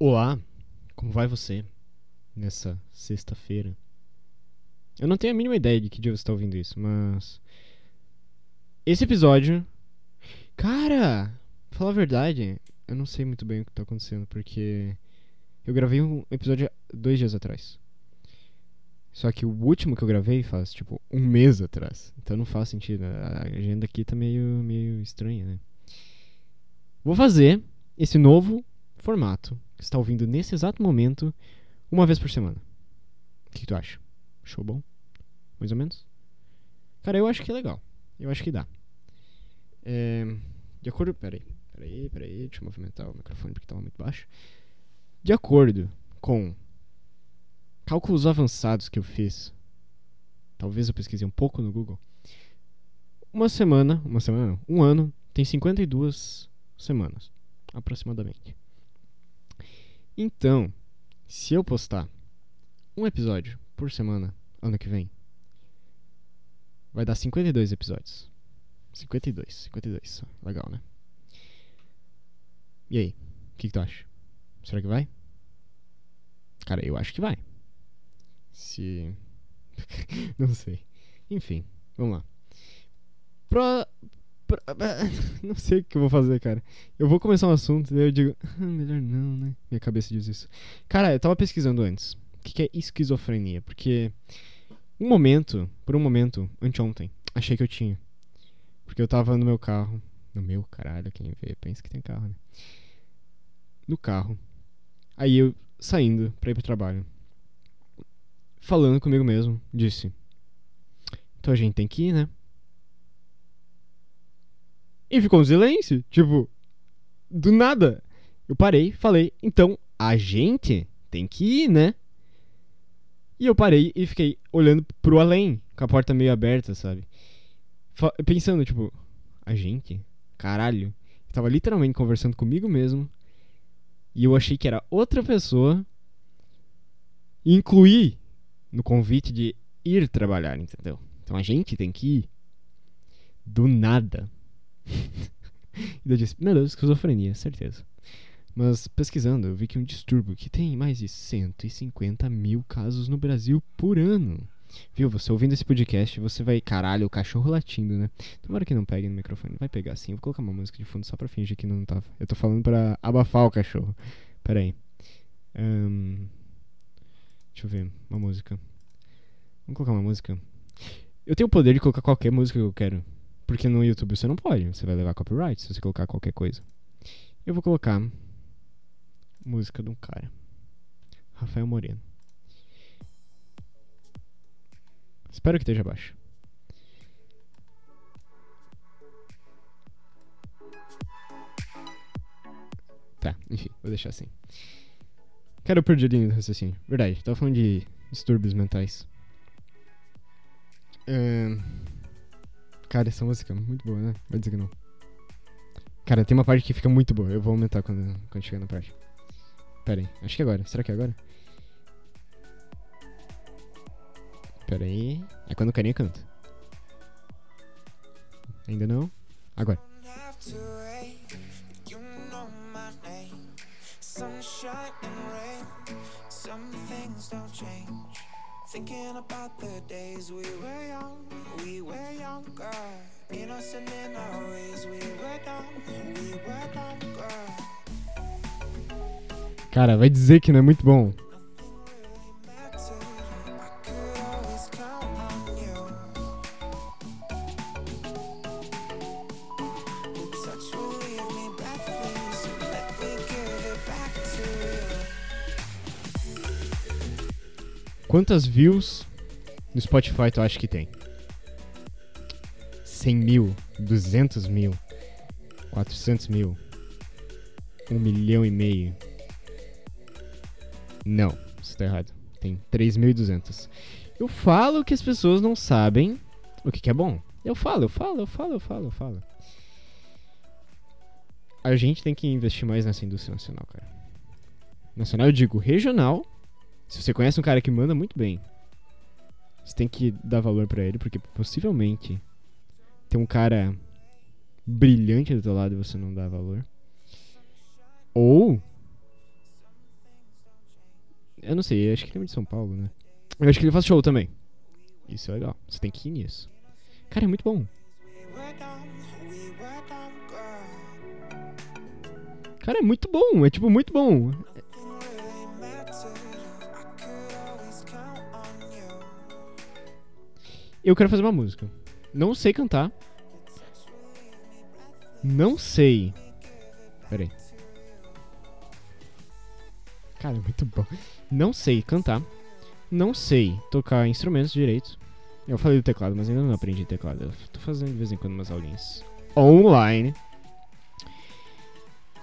Olá, como vai você nessa sexta-feira? Eu não tenho a mínima ideia de que dia você está ouvindo isso, mas. Esse episódio. Cara! Pra falar a verdade, eu não sei muito bem o que tá acontecendo, porque. Eu gravei um episódio dois dias atrás. Só que o último que eu gravei faz, tipo, um mês atrás. Então não faz sentido. A agenda aqui tá meio, meio estranha, né? Vou fazer esse novo formato que está ouvindo nesse exato momento, uma vez por semana. O que, que tu acha? Show bom? Mais ou menos? Cara, eu acho que é legal. Eu acho que dá. É, de acordo. Peraí, peraí, peraí. Deixa eu movimentar o microfone porque estava muito baixo. De acordo com cálculos avançados que eu fiz, talvez eu pesquisei um pouco no Google. Uma semana, uma semana não, um ano tem 52 semanas, aproximadamente. Então, se eu postar um episódio por semana ano que vem, vai dar 52 episódios. 52, 52. Legal, né? E aí? O que, que tu acha? Será que vai? Cara, eu acho que vai. Se. Não sei. Enfim, vamos lá. Pro... Não sei o que eu vou fazer, cara. Eu vou começar um assunto e eu digo, ah, melhor não, né? Minha cabeça diz isso. Cara, eu tava pesquisando antes. O que é esquizofrenia? Porque um momento, por um momento, anteontem, achei que eu tinha. Porque eu tava no meu carro. No meu, caralho, quem vê pensa que tem carro, né? No carro. Aí eu saindo pra ir pro trabalho. Falando comigo mesmo, disse: Então a gente tem que ir, né? E ficou um silêncio. Tipo, do nada. Eu parei, falei: Então a gente tem que ir, né? E eu parei e fiquei olhando pro além, com a porta meio aberta, sabe? Pensando, tipo, a gente? Caralho. Eu tava literalmente conversando comigo mesmo. E eu achei que era outra pessoa. E incluí no convite de ir trabalhar, entendeu? Então a gente tem que ir. Do nada. e eu disse, meu Deus, esquizofrenia, certeza. Mas pesquisando, eu vi que um distúrbio que tem mais de 150 mil casos no Brasil por ano. Viu? Você ouvindo esse podcast, você vai, caralho, o cachorro latindo, né? Tomara que não pegue no microfone. Vai pegar sim. Vou colocar uma música de fundo só pra fingir que não tava. Tá. Eu tô falando pra abafar o cachorro. Pera aí. Um, deixa eu ver. Uma música. Vamos colocar uma música. Eu tenho o poder de colocar qualquer música que eu quero. Porque no YouTube você não pode. Você vai levar copyright se você colocar qualquer coisa. Eu vou colocar música de um cara. Rafael Moreno. Espero que esteja baixo. Tá, enfim, vou deixar assim. Cara, eu perdi do raciocínio. Verdade, tava falando de distúrbios mentais. Uh, cara, essa música é muito boa, né? Vai dizer que não. Cara, tem uma parte que fica muito boa. Eu vou aumentar quando, quando chegar na parte. Pera aí, acho que é agora. Será que é agora? Pera aí. É quando o carinha canta. Ainda não? Agora. Thinking about the days we were young, we were younger. Innocent in our ways, we were dumb, we were dumb. Cara, vai dizer que não é muito bom. Quantas views no Spotify tu acha que tem? 100 mil, 200 mil, 400 mil, 1 milhão e meio. Não, isso tá errado. Tem 3.200. Eu falo que as pessoas não sabem o que, que é bom. Eu falo, eu falo, eu falo, eu falo, eu falo. A gente tem que investir mais nessa indústria nacional, cara. Nacional, eu digo regional se você conhece um cara que manda muito bem, você tem que dar valor para ele, porque possivelmente tem um cara brilhante do teu lado e você não dá valor. Ou Eu não sei, acho que ele é de São Paulo, né? Eu acho que ele faz show também. Isso é legal. Você tem que ir nisso. Cara, é muito bom. Cara, é muito bom. É tipo muito bom. Eu quero fazer uma música. Não sei cantar. Não sei. Pera aí. Cara, é muito bom. Não sei cantar. Não sei tocar instrumentos direito. Eu falei do teclado, mas ainda não aprendi teclado. Eu tô fazendo de vez em quando umas aulinhas online.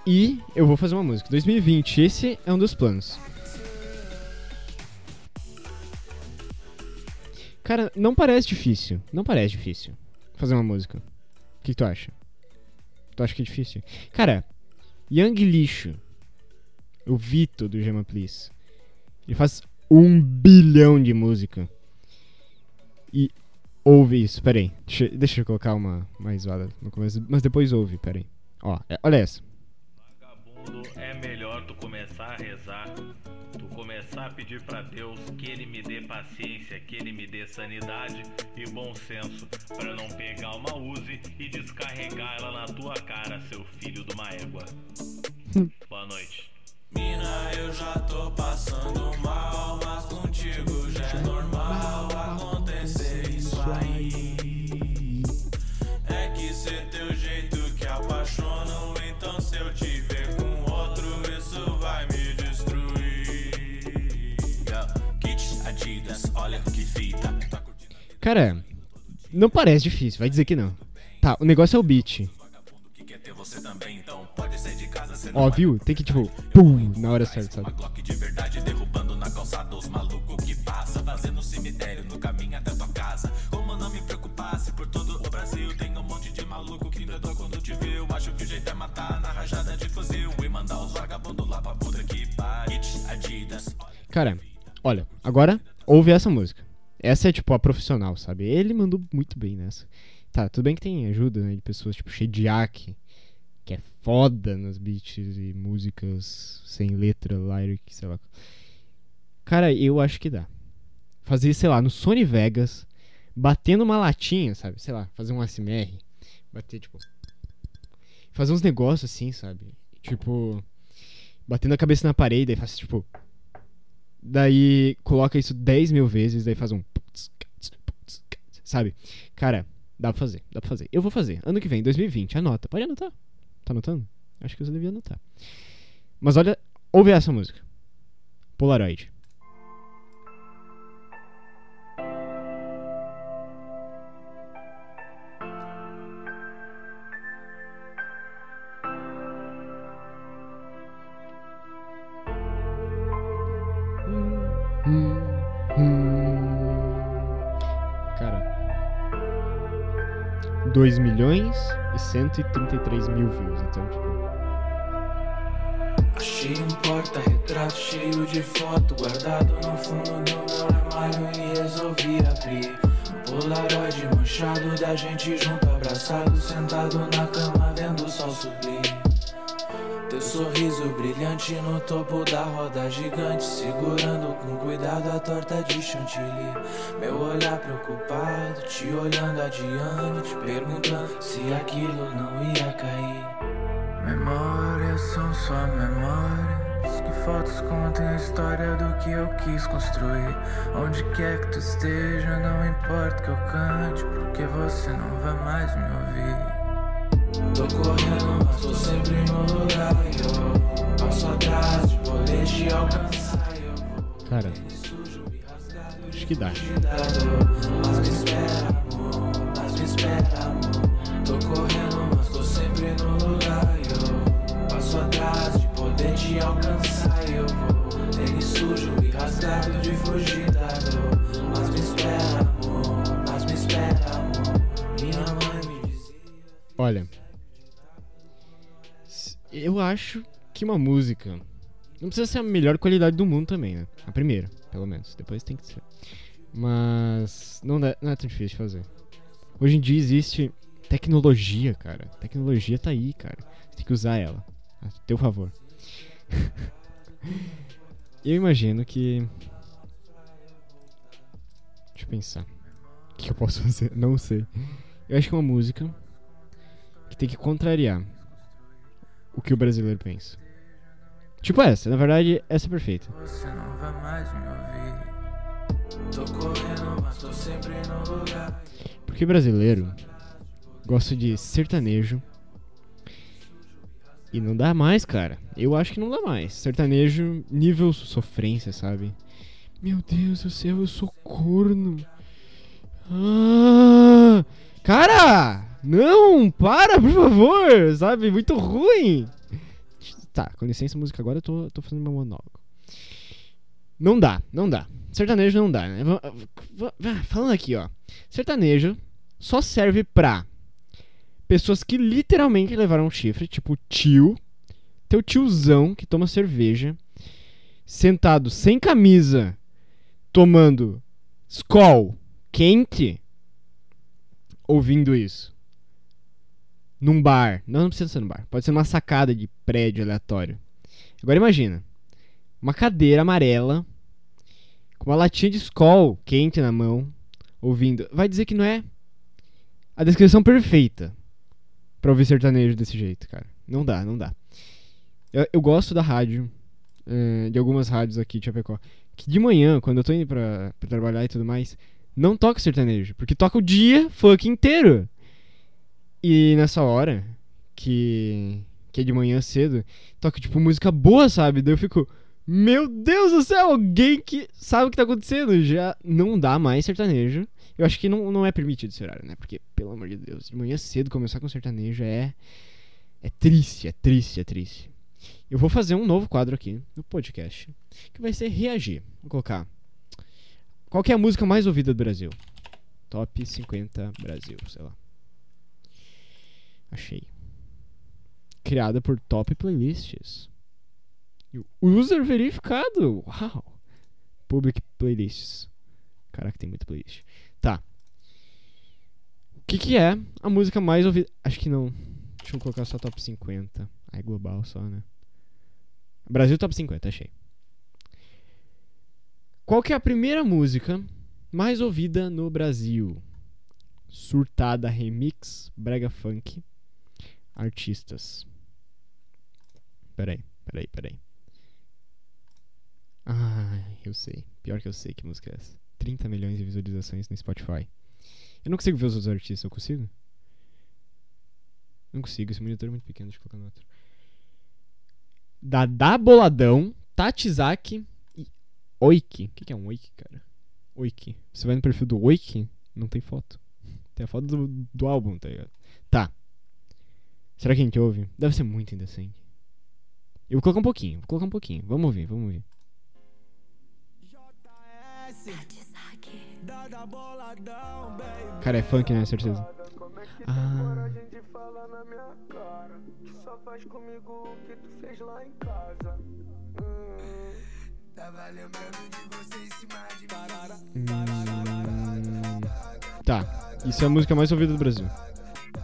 E eu vou fazer uma música. 2020, esse é um dos planos. Cara, não parece difícil. Não parece difícil fazer uma música. O que, que tu acha? Tu acha que é difícil? Cara, Young Lixo, o Vito do Gema Please, ele faz um bilhão de música. E ouve isso, peraí. Deixa, deixa eu colocar uma mais zoada no começo, mas depois ouve, peraí. Ó, é, olha essa. Vagabundo, é melhor tu começar a rezar começar a pedir para Deus que Ele me dê paciência, que Ele me dê sanidade e bom senso para não pegar uma Uzi e descarregar ela na tua cara, seu filho de uma égua. Boa noite. Mina, eu já tô passando mal, mas contigo Cara, não parece difícil, vai dizer que não. Tá, o negócio é o beat. Ó, viu? Tem que tipo, pum, na hora certa, sabe? Cara, Olha, agora ouve essa música. Essa é tipo a profissional, sabe? Ele mandou muito bem nessa. Tá, tudo bem que tem ajuda, né, de pessoas tipo Shediak, que é foda nos beats e músicas sem letra, lyric, sei lá. Cara, eu acho que dá. Fazer, sei lá, no Sony Vegas, batendo uma latinha, sabe? Sei lá, fazer um SMR, bater tipo fazer uns negócios assim, sabe? Tipo batendo a cabeça na parede e faz tipo Daí coloca isso 10 mil vezes, daí faz um. Sabe? Cara, dá pra fazer, dá pra fazer. Eu vou fazer. Ano que vem, 2020, anota. Pode anotar. Tá anotando? Acho que você devia anotar. Mas olha, ouve essa música. Polaroid. 2 milhões e 133 mil views. Então, tipo. Achei um porta-retrato cheio de foto guardado no fundo do meu armário e resolvi abrir. Um polaroid manchado da gente junto, abraçado, sentado na cama, vendo o sol subir. Teu sorriso brilhante no topo da roda gigante, segurando com cuidado a torta de chantilly. Meu olhar preocupado, te olhando adiante, perguntando se aquilo não ia cair. Memórias são só memórias. Que fotos contem a história do que eu quis construir. Onde quer que tu esteja, não importa que eu cante, porque você não vai mais me ouvir. Tô correndo, mas tô sempre no lugar. Eu passo atrás de poder te alcançar. Eu vou Cara, acho que dá. Mas me espera, amor. Mas me espera, amor. Tô correndo, mas tô sempre no lugar. Eu passo atrás de poder te alcançar. Eu vou tênis sujo e rasgado de fugir da dor. Mas me espera, amor. Mas me espera, amor. Minha mãe me dizia. Olha. Eu acho que uma música. Não precisa ser a melhor qualidade do mundo também, né? A primeira, pelo menos. Depois tem que ser. Mas. Não, dá- não é tão difícil de fazer. Hoje em dia existe tecnologia, cara. Tecnologia tá aí, cara. Você tem que usar ela. A teu favor. Eu imagino que. Deixa eu pensar. O que eu posso fazer? Não sei. Eu acho que é uma música que tem que contrariar o que o brasileiro pensa. Tipo essa, na verdade, essa é perfeita. Você não vai mais me ouvir. Tô correndo, mas tô sempre no lugar. Porque brasileiro gosta de sertanejo. E não dá mais, cara. Eu acho que não dá mais. Sertanejo, nível sofrência, sabe? Meu Deus do céu, eu sou corno. Ah, cara! Não, para, por favor, sabe? Muito ruim. Tá, com licença, música agora eu tô, tô fazendo meu monólogo. Não dá, não dá. Sertanejo não dá, né? Falando aqui, ó. Sertanejo só serve pra pessoas que literalmente levaram um chifre, tipo tio, teu tiozão que toma cerveja, sentado sem camisa, tomando Skol quente, ouvindo isso. Num bar. Não, não precisa ser num bar. Pode ser numa sacada de prédio aleatório. Agora imagina. Uma cadeira amarela com uma latinha de Skol quente na mão, ouvindo. Vai dizer que não é a descrição perfeita pra ouvir sertanejo desse jeito, cara. Não dá, não dá. Eu, eu gosto da rádio, eh, de algumas rádios aqui de Chapecó, que de manhã, quando eu tô indo pra, pra trabalhar e tudo mais, não toca sertanejo, porque toca o dia funk inteiro. E nessa hora, que, que é de manhã cedo, toca tipo música boa, sabe? Daí eu fico, meu Deus do céu, alguém que sabe o que tá acontecendo. Já não dá mais sertanejo. Eu acho que não, não é permitido esse horário, né? Porque, pelo amor de Deus, de manhã cedo começar com sertanejo é. É triste, é triste, é triste. Eu vou fazer um novo quadro aqui no podcast. Que vai ser reagir. Vou colocar. Qual é a música mais ouvida do Brasil? Top 50 Brasil, sei lá. Achei. Criada por Top Playlists. User verificado. Uau. Public Playlists. Caraca, tem muita playlist. Tá. O que, que é a música mais ouvida? Acho que não. Deixa eu colocar só top 50. Ah, é global só, né? Brasil top 50, achei. Qual que é a primeira música mais ouvida no Brasil? Surtada Remix, Brega Funk, Artistas. Peraí, peraí, peraí. Ah, eu sei. Pior que eu sei que música é essa. 30 milhões de visualizações no Spotify. Eu não consigo ver os outros artistas, eu consigo? Não consigo, esse monitor é muito pequeno, deixa eu colocar no outro. Dadá Boladão, Tatizaki Oiki. O que, que é um Oiki, cara? Oiki. Você vai no perfil do Oiki, não tem foto. Tem a foto do, do álbum, tá ligado? Tá. Será que a gente ouve? Deve ser muito indecente. Eu vou colocar um pouquinho, vou colocar um pouquinho. Vamos ouvir, vamos ouvir. Cara, é funk, né? Certeza. Ah. que só faz comigo o que tu fez lá em casa. Tava lembrando de você em cima de mim. Tá. Isso é a música mais ouvida do Brasil.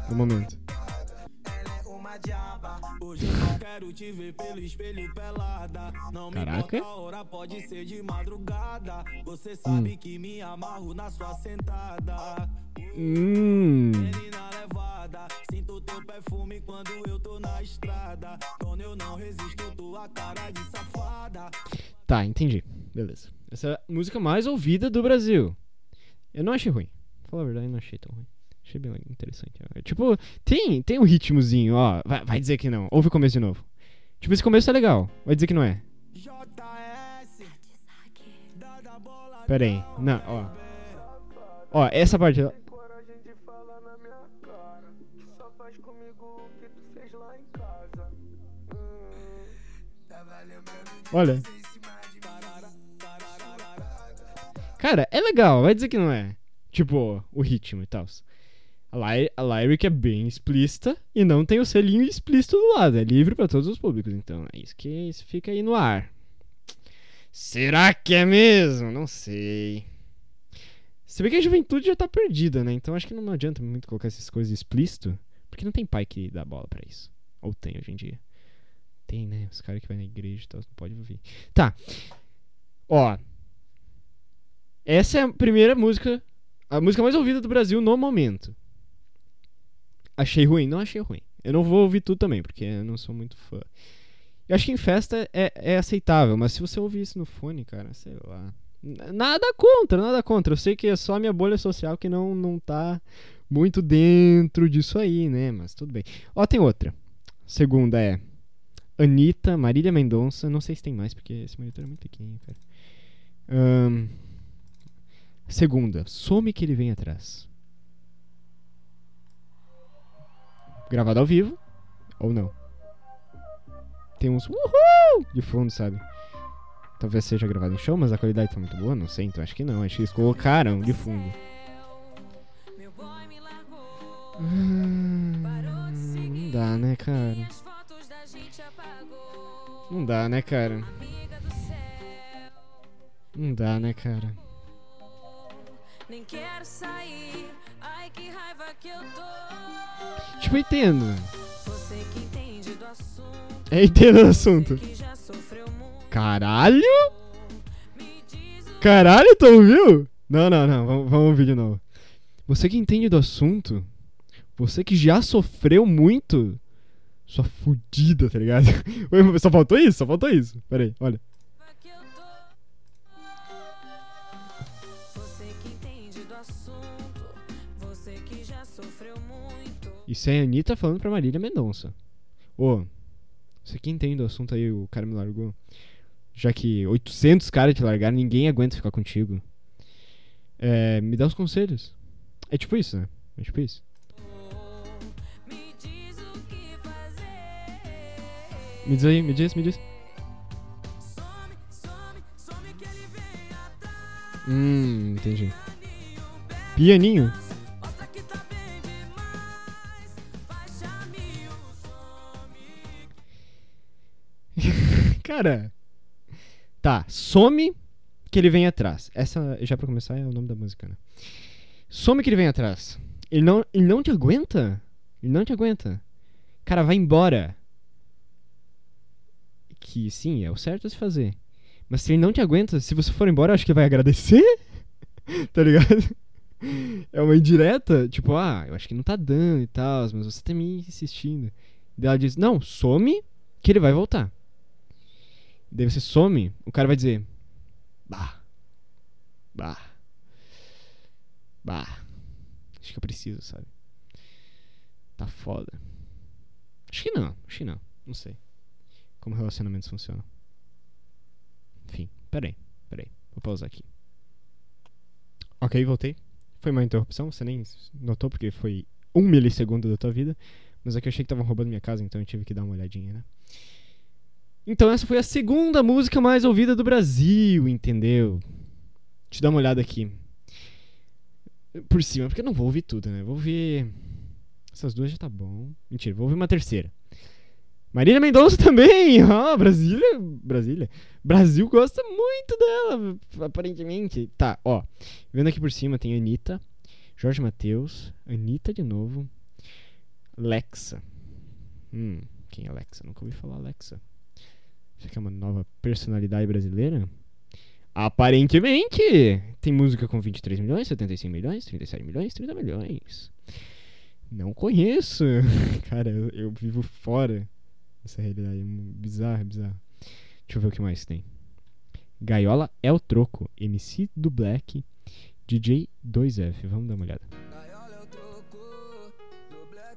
No momento. Uma diaba. Hoje eu não quero te ver pelo espelho pelada. Não Caraca. me importa a hora, pode ser de madrugada. Você sabe que me amarro na sua sentada. Hum. Tá, entendi. Beleza. Essa é a música mais ouvida do Brasil. Eu não achei ruim. Falar a verdade, eu não achei tão ruim. Achei bem interessante. É, Tipo, tem, tem um ritmozinho, ó. Vai, vai dizer que não. Ouve o começo de novo. Tipo, esse começo é legal. Vai dizer que não é. Pera aí. Não, ó. Ó, essa parte. ó. Cara, é legal. Vai dizer que não é. Tipo, o ritmo e tal. A, a lyric é bem explícita e não tem o selinho explícito do lado. É livre pra todos os públicos. Então, é isso que isso fica aí no ar. Será que é mesmo? Não sei. Se bem que a juventude já tá perdida, né? Então acho que não adianta muito colocar essas coisas explícito. Porque não tem pai que dá bola pra isso. Ou tem hoje em dia. Tem, né? Os caras que vai na igreja e tal, não pode ouvir. Tá. Ó. Essa é a primeira música. A música mais ouvida do Brasil no momento. Achei ruim? Não achei ruim. Eu não vou ouvir tudo também, porque eu não sou muito fã. Eu acho que em festa é, é aceitável, mas se você ouvir isso no fone, cara, sei lá. Nada contra, nada contra. Eu sei que é só a minha bolha social que não, não tá muito dentro disso aí, né? Mas tudo bem. Ó, tem outra. Segunda é Anitta, Marília Mendonça. Não sei se tem mais, porque esse monitor é muito pequenininho, cara. Ahn, segunda, some que ele vem atrás. Gravado ao vivo ou não? Tem uns uhul de fundo, sabe? Talvez seja gravado em show, mas a qualidade tá muito boa, não sei, então acho que não. Acho que eles colocaram de fundo. Hum, não dá, né, cara? Não dá, né, cara? Não dá, né, cara? Nem quero sair. Ai, que raiva que eu tô. Tipo, eu entendo. Você que entende do assunto. É, entendo o assunto. Caralho? Caralho, tu ouviu? Não, não, não. Vamos, vamos ouvir de novo. Você que entende do assunto, você que já sofreu muito, sua fudida, tá ligado? Só faltou isso? Só faltou isso. Pera aí, olha. Isso é a Anitta falando pra Marília Mendonça. Ô, você que entende do assunto aí, o cara me largou. Já que 800 caras te largaram, ninguém aguenta ficar contigo. É, me dá os conselhos. É tipo isso, né? É tipo isso. Me diz o aí, me diz, me diz. Some, some, some que ele vem atrás. Hum, entendi. Pianinho? Cara. Tá, some que ele vem atrás. Essa, já pra começar, é o nome da música, né? Some que ele vem atrás. Ele não, ele não te aguenta? Ele não te aguenta. Cara, vai embora. Que sim, é o certo a se fazer. Mas se ele não te aguenta, se você for embora, acho que vai agradecer. tá ligado? É uma indireta, tipo, ah, eu acho que não tá dando e tal, mas você tá me insistindo. Ela diz, não, some que ele vai voltar. Daí você some, o cara vai dizer, bah, bah, bah, acho que eu preciso, sabe? Tá foda. Acho que não, acho que não, não sei. Como relacionamentos funcionam. Enfim, peraí, peraí, vou pausar aqui. Ok, voltei. Foi uma interrupção, você nem notou porque foi um milissegundo da tua vida. Mas é que eu achei que estavam roubando minha casa, então eu tive que dar uma olhadinha, né? Então essa foi a segunda música mais ouvida do Brasil, entendeu? Deixa eu dar uma olhada aqui. Por cima, porque eu não vou ouvir tudo, né? Vou ouvir. Essas duas já tá bom. Mentira, vou ouvir uma terceira. Marília Mendonça também! Ó, Brasília. Brasília. Brasil gosta muito dela, aparentemente. Tá, ó. Vendo aqui por cima tem Anitta, Jorge Matheus, Anitta de novo, Lexa. Hum, quem é Lexa? Nunca ouvi falar Lexa. Será que é uma nova personalidade brasileira? Aparentemente! Tem música com 23 milhões, 75 milhões, 37 milhões, 30 milhões. Não conheço. Cara, eu, vivo fora dessa realidade. É bizarro, bizarro. Deixa eu ver o que mais tem. Gaiola é o troco. MC do Black. DJ 2F. Vamos dar uma olhada.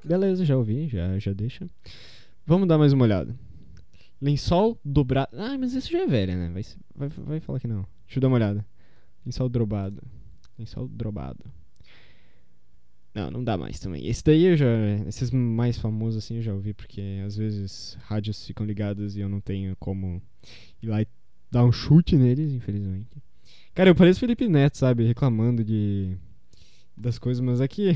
Beleza, já ouvi, já, já deixa. Vamos dar mais uma olhada. Lençol dobrado. Ah, mas isso já é velha, né? Vai, vai, vai falar que não. Deixa eu dar uma olhada. Lençol drobado. Lençol drobado. Não, não dá mais também. Esse daí eu já. Esses mais famosos assim eu já ouvi, porque às vezes rádios ficam ligadas e eu não tenho como ir lá e dar um chute neles, infelizmente. Cara, eu pareço Felipe Neto, sabe? Reclamando de. das coisas, mas aqui.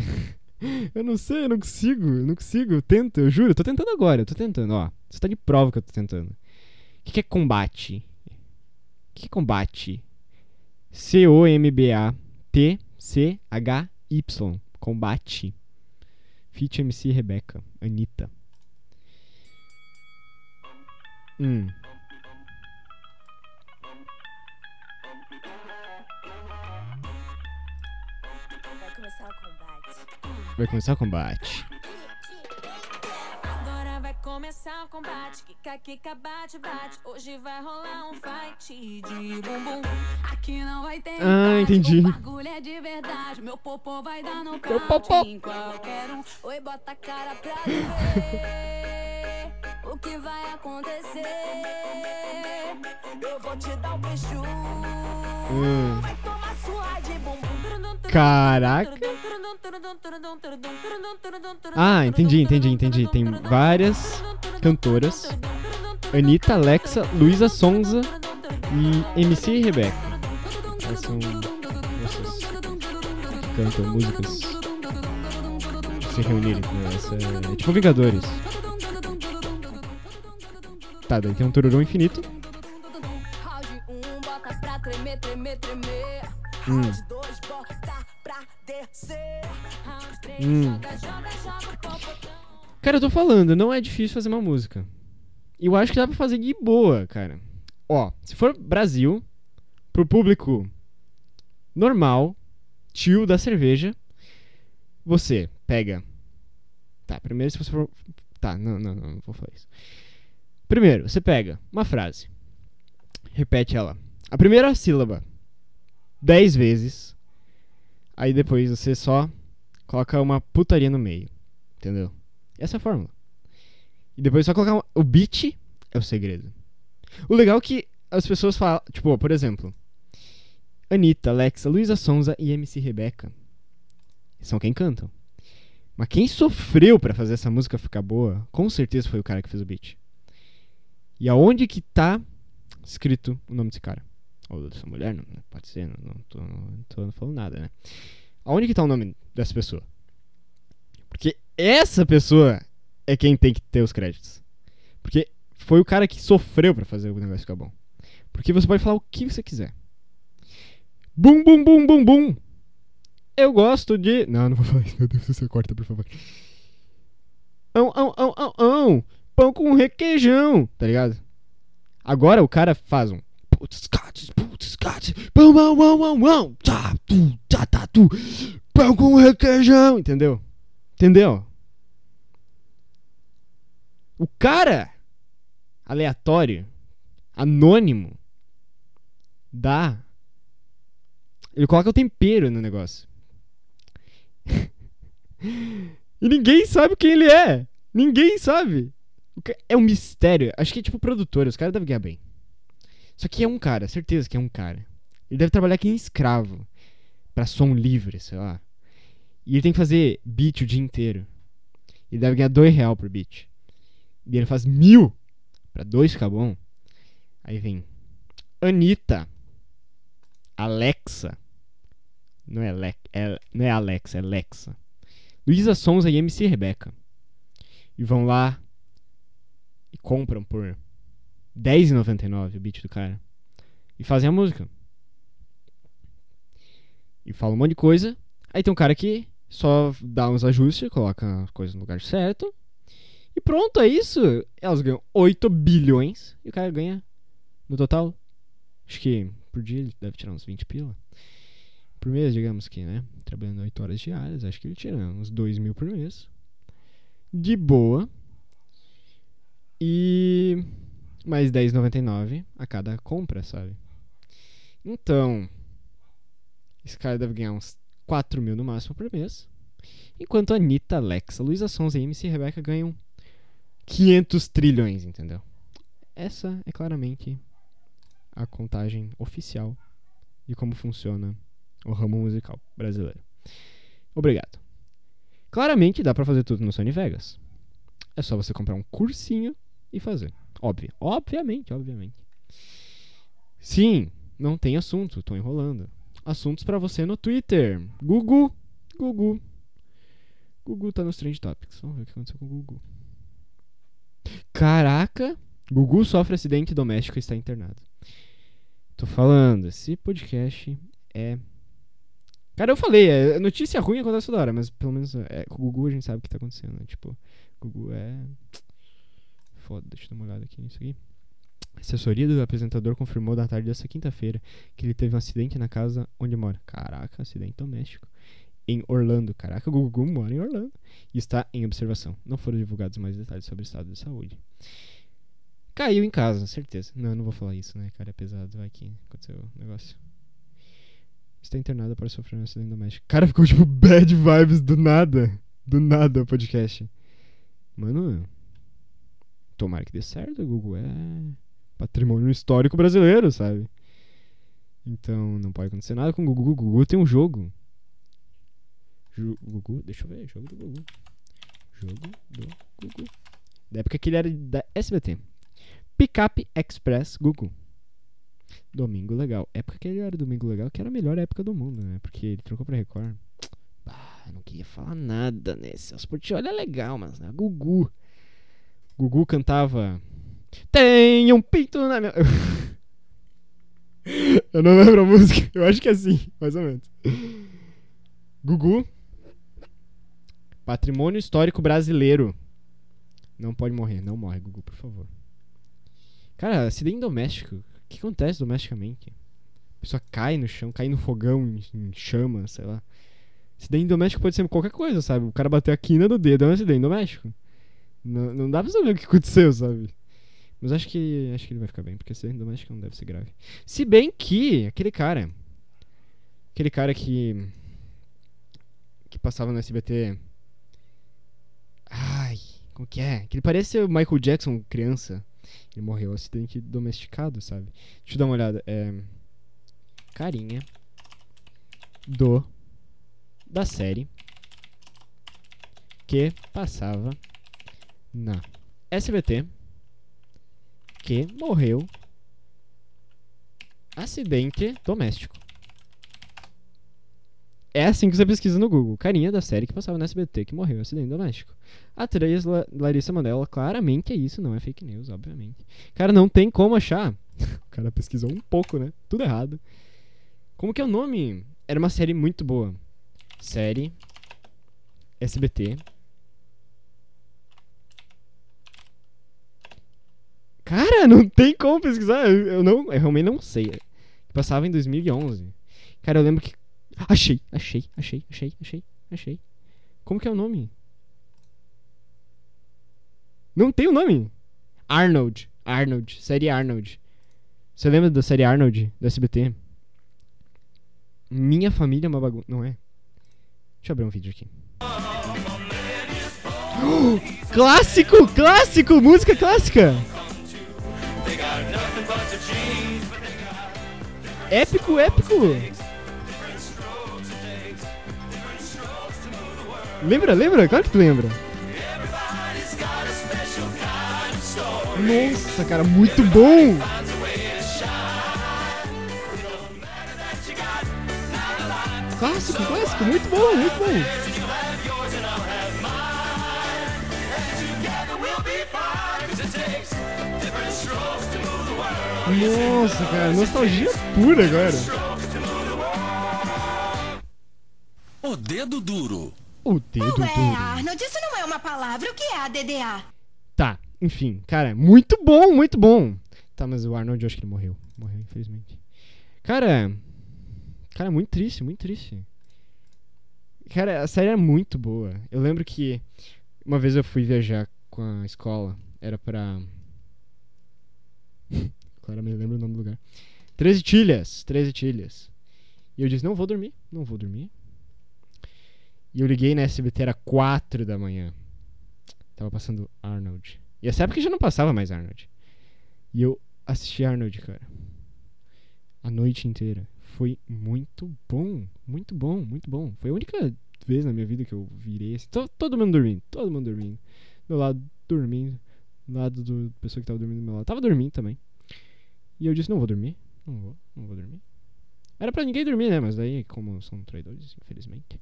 eu não sei, eu não consigo, eu não consigo. Eu tento, eu juro, eu tô tentando agora, eu tô tentando, ó. Você tá de prova que eu tô tentando. O que, é combate? O que, é combate? C-O-M-B-A-T-C-H-Y. Combate. Feat MC Rebeca. Anitta. Hum. Vai começar o combate. Vai começar o combate. Começar o combate. Kika, kika, bate, bate. Hoje vai rolar um fight de bumbum. Aqui não vai ter. Ah, entendi. O bagulho é de verdade. Meu popô vai dar no popô. em qualquer um. Oi, bota a cara pra ver o que vai acontecer. Eu vou te dar um beijo. Hum. Vai tomar. Caraca. Ah, entendi, entendi, entendi. Tem várias cantoras. Anitta, Alexa, Luísa Sonza e MC Rebeca. Elas são essas que cantam músicas se reunirem. Né? Essa é tipo Vingadores. Tá, daí tem um tururão infinito. Hum. Round 2, bota pra descer. Round 3, Hum. Cara, eu tô falando, não é difícil fazer uma música. E eu acho que dá pra fazer de boa, cara. Ó, se for Brasil, pro público normal, tio da cerveja, você pega. Tá, primeiro se você for. Tá, não, não, não, não vou falar isso. Primeiro, você pega uma frase, repete ela. A primeira sílaba, dez vezes. Aí depois você só coloca uma putaria no meio. Entendeu? Essa é a fórmula. E depois só colocar. O beat é o segredo. O legal é que as pessoas falam. Tipo, por exemplo. Anitta, Alexa, Luísa Sonza e MC Rebeca. São quem cantam. Mas quem sofreu pra fazer essa música ficar boa, com certeza foi o cara que fez o beat. E aonde que tá escrito o nome desse cara? Ou dessa mulher? Não, pode ser, não, não, tô, não tô falando nada, né? Aonde que tá o nome dessa pessoa? Porque essa pessoa é quem tem que ter os créditos. Porque foi o cara que sofreu pra fazer o negócio ficar bom. Porque você pode falar o que você quiser. Bum, bum, bum, bum, bum. Eu gosto de. Não, não vou falar isso. Meu Deus, você corta, por favor. Ão, ão, ão, ão, ão. Pão com requeijão. Tá ligado? Agora o cara faz um. Putz, gatos, putz, gatos. Pão, pão, pão, pão, pão. Tá, tu, tá, tá, tu. Pão com requeijão. Entendeu? Entendeu? O cara aleatório, anônimo, dá. Ele coloca o tempero no negócio. e ninguém sabe quem ele é. Ninguém sabe. É um mistério. Acho que é tipo produtor, os caras devem ganhar bem. Só que é um cara, certeza que é um cara. Ele deve trabalhar aqui em escravo. Pra som livre, sei lá. E ele tem que fazer beat o dia inteiro. Ele deve ganhar dois real por beat. E ele faz mil pra dois ficar bom. Aí vem Anitta, Alexa. Não é, Le é, não é Alexa, é Alexa. Luísa Sonza e MC Rebeca. E vão lá e compram por R$10,99 o beat do cara. E fazem a música. E falam um monte de coisa. Aí tem um cara que só dá uns ajustes, coloca as coisas no lugar certo. E pronto, é isso. Elas ganham 8 bilhões. E o cara ganha, no total, acho que por dia ele deve tirar uns 20 pila. Por mês, digamos que, né? Trabalhando 8 horas diárias, acho que ele tira uns 2 mil por mês. De boa. E mais 10,99 a cada compra, sabe? Então, esse cara deve ganhar uns 4 mil no máximo por mês. Enquanto a Anitta, Alexa, Luísa Sonza e MC Rebeca ganham 500 trilhões, entendeu? Essa é claramente a contagem oficial de como funciona o ramo musical brasileiro. Obrigado. Claramente dá pra fazer tudo no Sony Vegas. É só você comprar um cursinho e fazer. Óbvio. Obviamente, obviamente. Sim, não tem assunto, tô enrolando. Assuntos pra você no Twitter. Gugu. Gugu. Gugu tá nos Trend Topics. Vamos ver o que aconteceu com o Gugu. Caraca! Gugu sofre acidente doméstico e está internado. Tô falando, esse podcast é. Cara, eu falei, é notícia ruim acontece toda hora, mas pelo menos é, com o Gugu a gente sabe o que tá acontecendo. né? Tipo, Gugu é. Foda, deixa eu dar uma olhada aqui nisso aqui. A assessoria do apresentador confirmou da tarde dessa quinta-feira que ele teve um acidente na casa onde mora. Caraca, acidente doméstico. em Orlando. Caraca, o Gugu mora em Orlando. E está em observação. Não foram divulgados mais detalhes sobre o estado de saúde. Caiu em casa, certeza. Não, eu não vou falar isso, né, cara? É pesado. Vai que aconteceu o negócio. Está internada para sofrer um acidente doméstico. Cara, ficou tipo bad vibes do nada. Do nada o podcast. Mano, tomara que dê certo. O Google é patrimônio histórico brasileiro, sabe? Então não pode acontecer nada com o Gugu. O Gugu tem um jogo. Ju Gugu, deixa eu ver, jogo do Gugu. Jogo do Gugu. Da época que ele era da SBT. Pickup Express Gugu. Domingo Legal. Época que ele era Domingo Legal, que era a melhor época do mundo, né? Porque ele trocou pra Record. Ah, eu não queria falar nada, né? Celso Portiolli é legal, mas né? Gugu. Gugu cantava. Tem um pinto na minha. eu não lembro a música. Eu acho que é assim, mais ou menos. Gugu. Patrimônio histórico brasileiro. Não pode morrer. Não morre, Gugu, por favor. Cara, acidente doméstico. O que acontece domesticamente? A pessoa cai no chão, cai no fogão em, chama, sei lá. Acidente doméstico pode ser qualquer coisa, sabe? O cara bateu a quina do dedo, é um acidente doméstico. Não, não dá pra saber o que aconteceu, sabe? Mas acho que acho que ele vai ficar bem, porque acidente doméstico não deve ser grave. Se bem que aquele cara. Aquele cara que. Que passava no SBT. Ai, como que é? Que ele parece o Michael Jackson criança. Ele morreu acidente domesticado, sabe? Deixa eu dar uma olhada. É. Carinha. Do. Da série. Que passava na SBT. Que morreu. Acidente doméstico. É assim que você pesquisa no Google. Carinha da série que passava na SBT que morreu acidente doméstico. Atriz La Larissa Manoela, claramente é isso, não é fake news, obviamente. Cara, não tem como achar. o cara pesquisou um pouco, né? Tudo errado. Como que é o nome? Era uma série muito boa. Série SBT. Cara, não tem como pesquisar. Eu, eu não, eu realmente não sei. Passava em 2011. Cara, eu lembro que Achei, achei, achei, achei, achei, achei. Como que é o nome? Não tem o nome. Arnold. Arnold. Série Arnold. Você lembra da série Arnold do SBT? Minha família é uma bagunça. Não é? Deixa eu abrir um vídeo aqui. clássico! Clássico! Música clássica! Épico, épico! Lembra, lembra? Claro que tu lembra. Nossa, cara, muito bom! Clássico, clássico, muito bom, muito bom. Nossa, cara, nostalgia pura agora. O dedo duro. O dedo Ué, duro. Arnold, isso não é uma palavra. O que é a DDA? Tá, enfim, cara, muito bom, muito bom. Tá, mas o Arnold eu acho que ele morreu. Morreu, infelizmente. Cara. Cara, muito triste, muito triste. Cara, a série é muito boa. Eu lembro que uma vez eu fui viajar com a escola. Era pra. Claramente lembro o nome do lugar. Treze Tilhas. Treze Tilhas. E eu disse: Não vou dormir, não vou dormir. E eu liguei na SBT, era 4 da manhã. Tava passando Arnold. E essa época já não passava mais Arnold. E eu assisti Arnold, cara. A noite inteira. Foi muito bom. Muito bom, muito bom. Foi a única vez na minha vida que eu virei assim. to- todo mundo dormindo. Todo mundo dormindo. Do meu lado dormindo. Do lado do pessoa que tava dormindo do meu lado. Tava dormindo também. E eu disse, não vou dormir. Não vou, não vou dormir. Era pra ninguém dormir, né? Mas daí, como são traidores, infelizmente.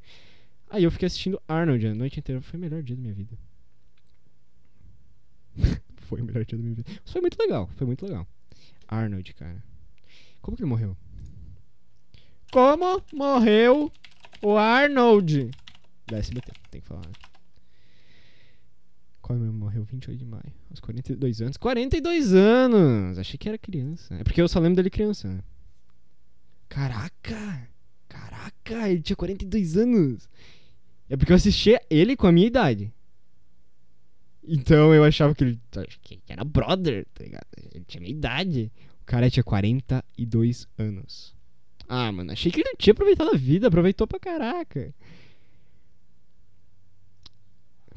Aí eu fiquei assistindo Arnold a noite inteira. Foi o melhor dia da minha vida. foi o melhor dia da minha vida. Mas foi muito legal, foi muito legal. Arnold, cara. Como que ele morreu? Como morreu o Arnold? Da SBT, tem que falar. né? Como ele morreu 28 de maio, aos 42 anos. 42 anos! Achei que era criança. É porque eu só lembro dele criança, né? Caraca! Caraca, ele tinha 42 anos. É porque eu assistia ele com a minha idade. Então eu achava que ele que era brother, tá ligado? Ele tinha minha idade. O cara tinha 42 anos. Ah, mano, achei que ele não tinha aproveitado a vida, aproveitou pra caraca.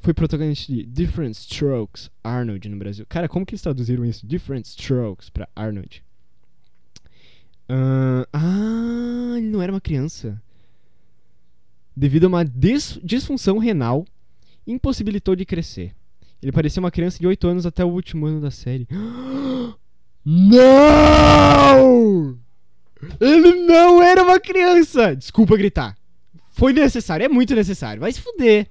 Foi protagonista de Different Strokes, Arnold no Brasil. Cara, como que eles traduziram isso? Different Strokes pra Arnold. Ah, ah, ele não era uma criança. Devido a uma dis- disfunção renal, impossibilitou de crescer. Ele parecia uma criança de 8 anos até o último ano da série. Não! Ele não era uma criança! Desculpa gritar. Foi necessário, é muito necessário. Vai se fuder.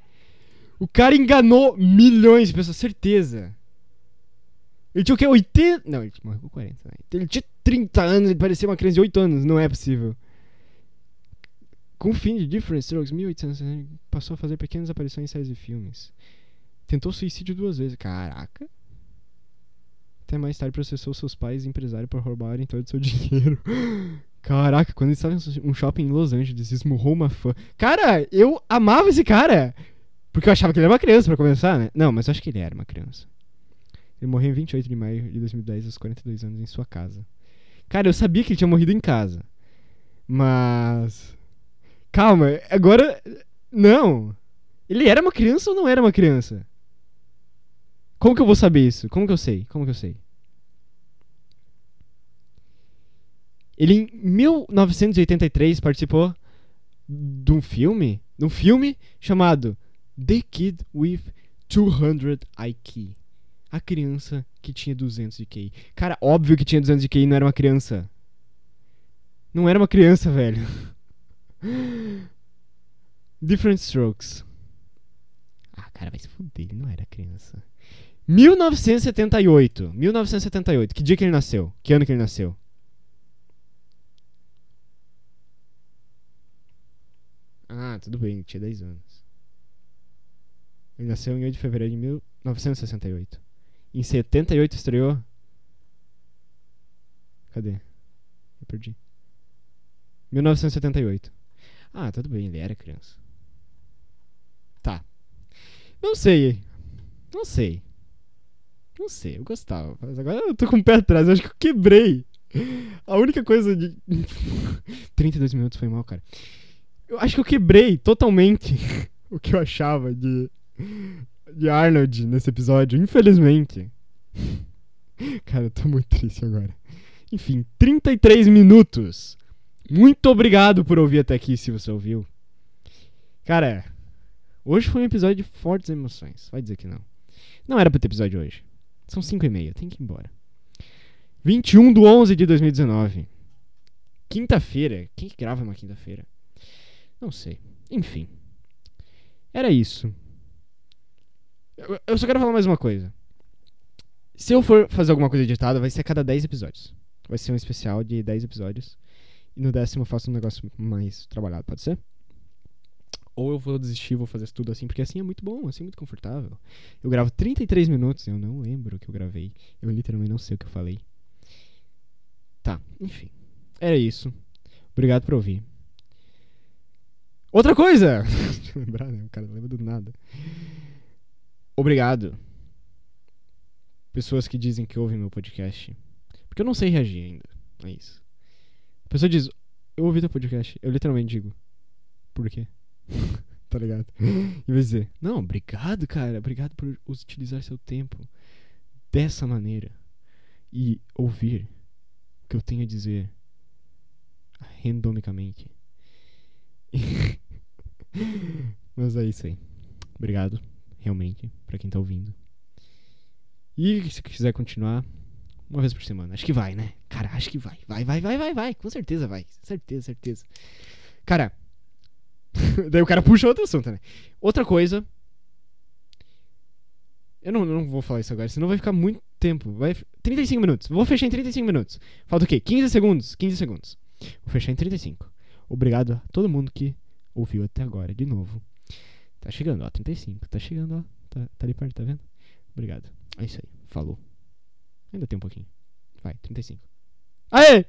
O cara enganou milhões de pessoas, certeza. Ele tinha o quê? 80. Não, ele morreu com 40. Né? Ele tinha 30 anos, ele parecia uma criança de 8 anos. Não é possível. Com o fim de Different Strokes, 1800, ele passou a fazer pequenas aparições em séries e filmes. Tentou suicídio duas vezes. Caraca. Até mais tarde processou seus pais e empresário por roubarem todo o seu dinheiro. Caraca, quando ele estava em um shopping em Los Angeles, esmurrou uma fã. Cara, eu amava esse cara. Porque eu achava que ele era uma criança pra começar, né? Não, mas eu acho que ele era uma criança. Ele morreu em 28 de maio de 2010, aos 42 anos, em sua casa. Cara, eu sabia que ele tinha morrido em casa. Mas. Calma, agora. Não! Ele era uma criança ou não era uma criança? Como que eu vou saber isso? Como que eu sei? Como que eu sei? Ele em 1983 participou de um filme, de um filme chamado The Kid with 200 IQ. A criança que tinha 200 de QI. Cara, óbvio que tinha 200 de QI e não era uma criança. Não era uma criança, velho. Different Strokes. Ah, cara, vai se fuder, ele não era criança. 1978. 1978. Que dia que ele nasceu? Que ano que ele nasceu? Ah, tudo bem, tinha 10 anos. Ele nasceu em 8 de fevereiro de 1968. Em 78 estreou. Cadê? Eu perdi. 1978. Ah, tudo bem, ele era criança. Tá. Não sei. Não sei. Não sei, eu gostava. Mas agora eu tô com o pé atrás. Eu acho que eu quebrei. A única coisa de. 32 minutos foi mal, cara. Eu acho que eu quebrei totalmente o que eu achava de. De Arnold nesse episódio, infelizmente. Cara, eu tô muito triste agora. Enfim, 33 minutos. Muito obrigado por ouvir até aqui, se você ouviu. Cara, hoje foi um episódio de fortes emoções. Vai dizer que não. Não era pra ter episódio hoje. São 5 e meia, tem que ir embora. 21 de 11 de 2019. Quinta-feira. Quem que grava uma quinta-feira? Não sei. Enfim. Era isso. Eu, só quero falar mais uma coisa. Se eu for fazer alguma coisa editada, vai ser a cada 10 episódios. Vai ser um especial de 10 episódios. E no décimo eu faço um negócio mais trabalhado, pode ser? Ou eu vou desistir, vou fazer tudo assim, porque assim é muito bom, assim é muito confortável. Eu gravo 33 minutos, eu não lembro o que eu gravei. Eu literalmente não sei o que eu falei. Tá, enfim. Era isso. Obrigado por ouvir. Outra coisa! Deixa eu lembrar, né? O cara não lembra do nada. Obrigado. Pessoas que dizem que ouvem meu podcast. Porque eu não sei reagir ainda. É isso. A pessoa diz, eu ouvi teu podcast. Eu literalmente digo, por quê? tá ligado? Vez de dizer, não, obrigado, cara. Obrigado por utilizar seu tempo dessa maneira. E ouvir o que eu tenho a dizer randomicamente. Mas é isso aí. Obrigado, realmente, pra quem tá ouvindo. E se quiser continuar, uma vez por semana. Acho que vai, né? Cara, acho que vai. Vai, vai, vai, vai, vai. Com certeza vai. Certeza, certeza. Cara. Daí o cara puxa outro assunto, né? Outra coisa. Eu não, não vou falar isso agora, senão vai ficar muito tempo. Vai. 35 minutos. Vou fechar em 35 minutos. Falta o quê? 15 segundos? 15 segundos. Vou fechar em 35. Obrigado a todo mundo que ouviu até agora, de novo. Tá chegando, ó. 35. Tá chegando, ó. Tá, tá ali perto, tá vendo? Obrigado. É isso aí. Falou. Ainda tem um pouquinho. Vai, 35. Aê!